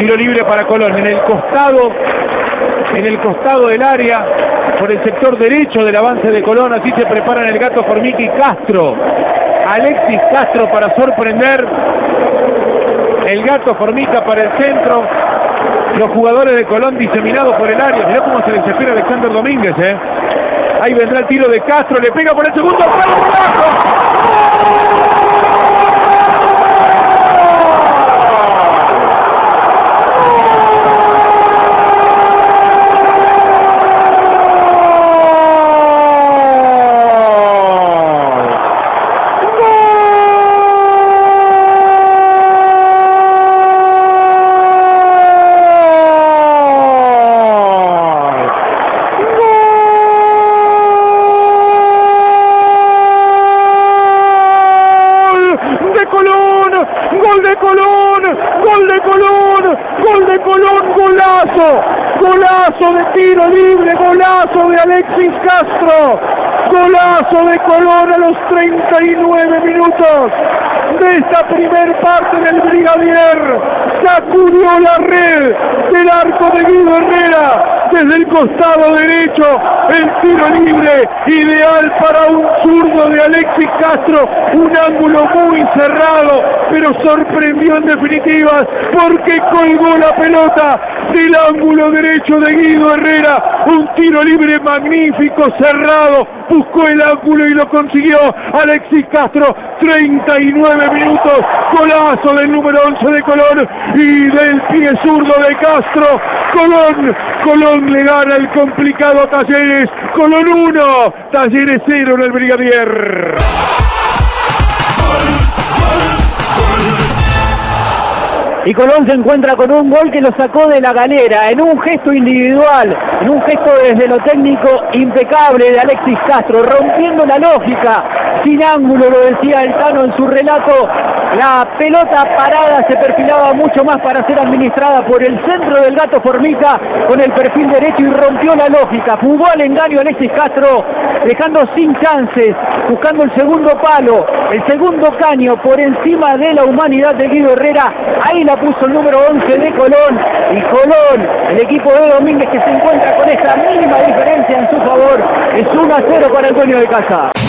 Tiro libre para Colón. En el costado, en el costado del área, por el sector derecho del avance de Colón, así se preparan el gato Formica y Castro. Alexis Castro para sorprender. El gato Formica para el centro. Los jugadores de Colón diseminados por el área. Mirá cómo se desespera Alexander Domínguez, ¿eh? Ahí vendrá el tiro de Castro, le pega por el segundo. Gol de Colón, gol de Colón, gol de Colón, golazo, golazo de tiro libre, golazo de Alexis Castro, golazo de Colón a los 39 minutos de esta primer parte del Brigadier, sacudió la red del arco de Guido Herrera, desde el costado derecho, el tiro libre, ideal para un zurdo de Alexis Castro, un ángulo muy cerrado, pero sorprendió en definitivas porque colgó la pelota del ángulo derecho de Guido Herrera, un tiro libre magnífico, cerrado, buscó el ángulo y lo consiguió Alexis Castro, 39 minutos, golazo del número 11 de Colón y del pie zurdo de Castro, Colón, Colón le gana el complicado Talleres, Colón 1, Talleres 0 en el Brigadier. Y Colón se encuentra con un gol que lo sacó de la galera, en un gesto individual, en un gesto desde lo técnico impecable de Alexis Castro, rompiendo la lógica, sin ángulo, lo decía el Tano en su relato, la pelota parada se perfilaba mucho más para ser administrada por el centro del gato Formica con el perfil derecho y rompió la lógica. Jugó al engaño Alexis Castro, dejando sin chances, buscando el segundo palo, el segundo caño por encima de la humanidad de Guido Herrera. Ahí la puso el número 11 de Colón. Y Colón, el equipo de Domínguez que se encuentra con esta mínima diferencia en su favor, es 1 a 0 para el dueño de casa.